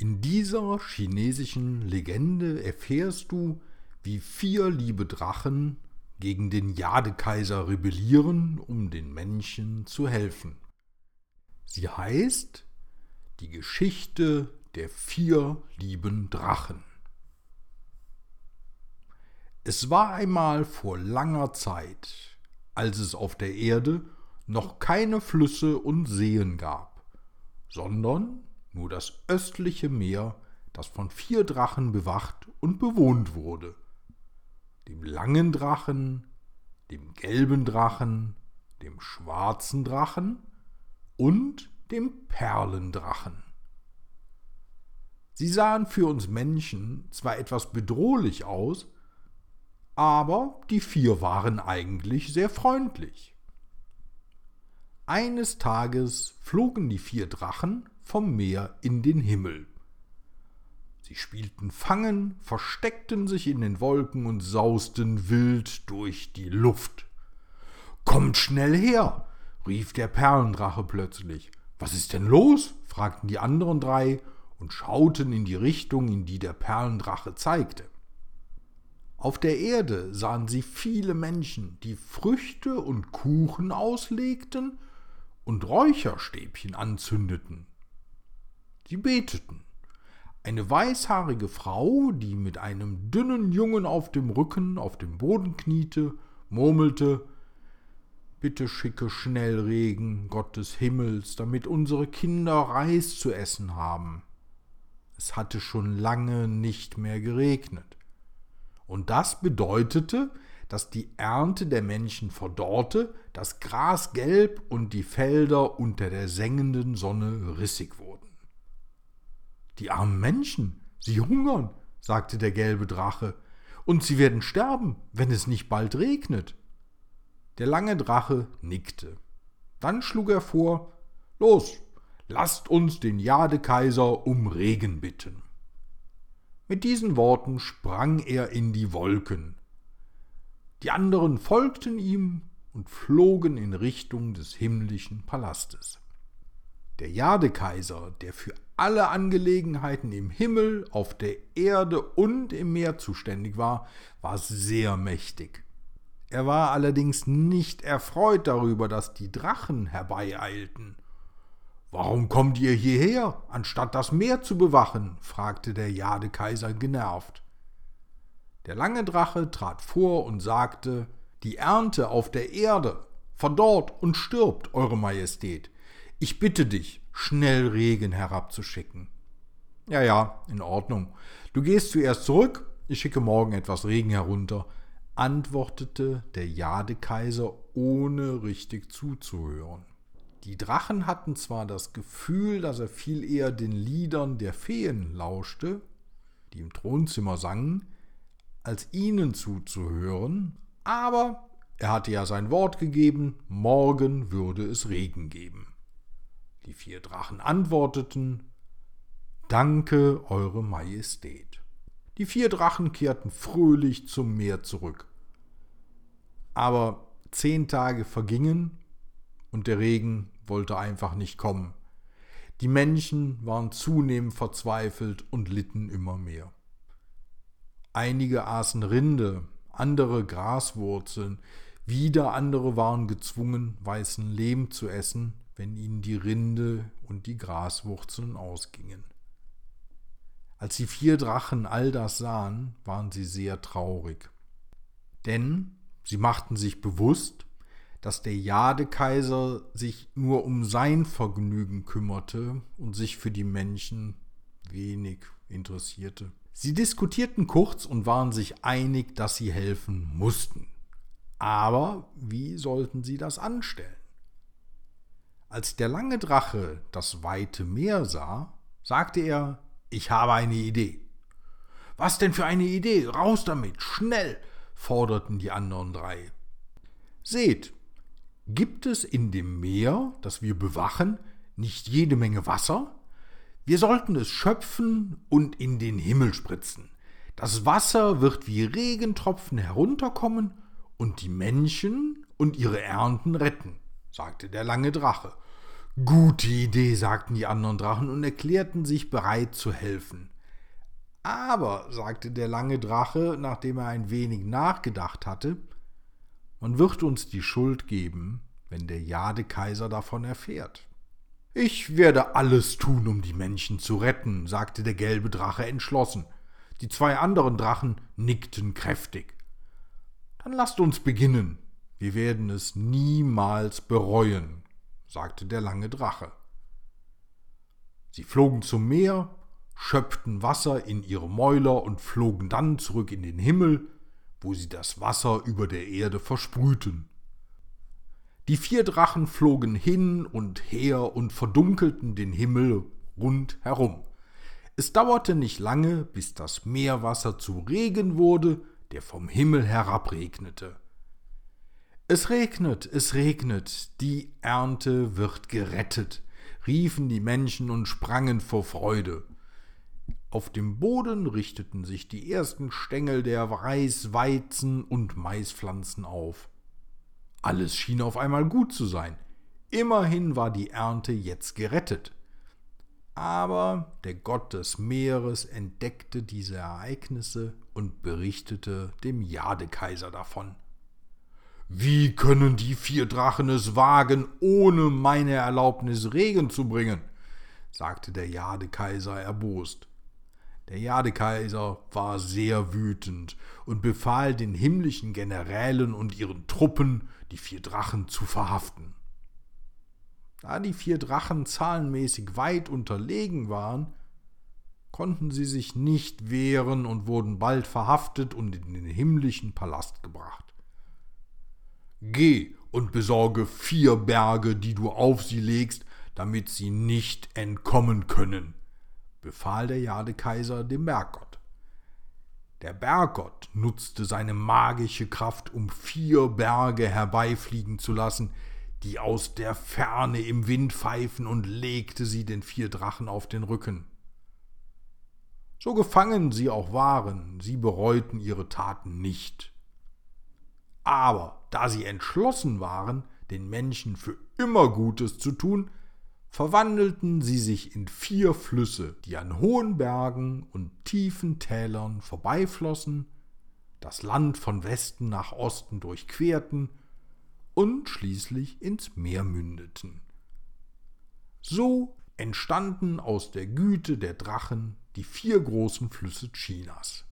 In dieser chinesischen Legende erfährst du, wie vier liebe Drachen gegen den Jadekaiser rebellieren, um den Menschen zu helfen. Sie heißt Die Geschichte der vier lieben Drachen. Es war einmal vor langer Zeit, als es auf der Erde noch keine Flüsse und Seen gab, sondern nur das östliche Meer, das von vier Drachen bewacht und bewohnt wurde. Dem langen Drachen, dem gelben Drachen, dem schwarzen Drachen und dem Perlendrachen. Sie sahen für uns Menschen zwar etwas bedrohlich aus, aber die vier waren eigentlich sehr freundlich. Eines Tages flogen die vier Drachen vom Meer in den Himmel. Sie spielten Fangen, versteckten sich in den Wolken und sausten wild durch die Luft. Kommt schnell her, rief der Perlendrache plötzlich. Was ist denn los? fragten die anderen drei und schauten in die Richtung, in die der Perlendrache zeigte. Auf der Erde sahen sie viele Menschen, die Früchte und Kuchen auslegten und Räucherstäbchen anzündeten. Sie beteten. Eine weißhaarige Frau, die mit einem dünnen Jungen auf dem Rücken auf dem Boden kniete, murmelte Bitte schicke schnell Regen, Gott des Himmels, damit unsere Kinder Reis zu essen haben. Es hatte schon lange nicht mehr geregnet. Und das bedeutete, dass die Ernte der Menschen verdorrte, das Gras gelb und die Felder unter der sengenden Sonne rissig wurden. Die armen Menschen, sie hungern, sagte der gelbe Drache, und sie werden sterben, wenn es nicht bald regnet. Der lange Drache nickte. Dann schlug er vor Los, lasst uns den Jadekaiser um Regen bitten. Mit diesen Worten sprang er in die Wolken. Die anderen folgten ihm und flogen in Richtung des himmlischen Palastes. Der Jadekaiser, der für alle Angelegenheiten im Himmel, auf der Erde und im Meer zuständig war, war sehr mächtig. Er war allerdings nicht erfreut darüber, dass die Drachen herbeieilten. Warum kommt ihr hierher, anstatt das Meer zu bewachen? fragte der Jadekaiser genervt. Der lange Drache trat vor und sagte Die Ernte auf der Erde verdorrt und stirbt, Eure Majestät. Ich bitte dich, schnell Regen herabzuschicken. Ja, ja, in Ordnung. Du gehst zuerst zurück, ich schicke morgen etwas Regen herunter, antwortete der Jadekaiser, ohne richtig zuzuhören. Die Drachen hatten zwar das Gefühl, dass er viel eher den Liedern der Feen lauschte, die im Thronzimmer sangen, als ihnen zuzuhören, aber er hatte ja sein Wort gegeben, morgen würde es Regen geben. Die vier Drachen antworteten Danke, Eure Majestät. Die vier Drachen kehrten fröhlich zum Meer zurück. Aber zehn Tage vergingen und der Regen wollte einfach nicht kommen. Die Menschen waren zunehmend verzweifelt und litten immer mehr. Einige aßen Rinde, andere Graswurzeln, wieder andere waren gezwungen, weißen Lehm zu essen, wenn ihnen die Rinde und die Graswurzeln ausgingen. Als die vier Drachen all das sahen, waren sie sehr traurig. Denn sie machten sich bewusst, dass der Jadekaiser sich nur um sein Vergnügen kümmerte und sich für die Menschen wenig interessierte. Sie diskutierten kurz und waren sich einig, dass sie helfen mussten. Aber wie sollten sie das anstellen? Als der lange Drache das weite Meer sah, sagte er, ich habe eine Idee. Was denn für eine Idee? Raus damit, schnell, forderten die anderen drei. Seht, gibt es in dem Meer, das wir bewachen, nicht jede Menge Wasser? Wir sollten es schöpfen und in den Himmel spritzen. Das Wasser wird wie Regentropfen herunterkommen und die Menschen und ihre Ernten retten sagte der lange Drache. Gute Idee, sagten die anderen Drachen und erklärten sich bereit zu helfen. Aber, sagte der lange Drache, nachdem er ein wenig nachgedacht hatte, man wird uns die Schuld geben, wenn der Jadekaiser davon erfährt. Ich werde alles tun, um die Menschen zu retten, sagte der gelbe Drache entschlossen. Die zwei anderen Drachen nickten kräftig. Dann lasst uns beginnen. Wir werden es niemals bereuen, sagte der lange Drache. Sie flogen zum Meer, schöpften Wasser in ihre Mäuler und flogen dann zurück in den Himmel, wo sie das Wasser über der Erde versprühten. Die vier Drachen flogen hin und her und verdunkelten den Himmel rundherum. Es dauerte nicht lange, bis das Meerwasser zu Regen wurde, der vom Himmel herabregnete. Es regnet, es regnet, die Ernte wird gerettet, riefen die Menschen und sprangen vor Freude. Auf dem Boden richteten sich die ersten Stängel der Reis-, Weizen- und Maispflanzen auf. Alles schien auf einmal gut zu sein. Immerhin war die Ernte jetzt gerettet. Aber der Gott des Meeres entdeckte diese Ereignisse und berichtete dem Jadekaiser davon. Wie können die vier Drachen es wagen, ohne meine Erlaubnis Regen zu bringen? sagte der Jadekaiser erbost. Der Jadekaiser war sehr wütend und befahl den himmlischen Generälen und ihren Truppen, die vier Drachen zu verhaften. Da die vier Drachen zahlenmäßig weit unterlegen waren, konnten sie sich nicht wehren und wurden bald verhaftet und in den himmlischen Palast gebracht. Geh und besorge vier Berge, die du auf sie legst, damit sie nicht entkommen können, befahl der Jadekaiser dem Berggott. Der Berggott nutzte seine magische Kraft, um vier Berge herbeifliegen zu lassen, die aus der Ferne im Wind pfeifen, und legte sie den vier Drachen auf den Rücken. So gefangen sie auch waren, sie bereuten ihre Taten nicht. Aber da sie entschlossen waren, den Menschen für immer Gutes zu tun, verwandelten sie sich in vier Flüsse, die an hohen Bergen und tiefen Tälern vorbeiflossen, das Land von Westen nach Osten durchquerten und schließlich ins Meer mündeten. So entstanden aus der Güte der Drachen die vier großen Flüsse Chinas.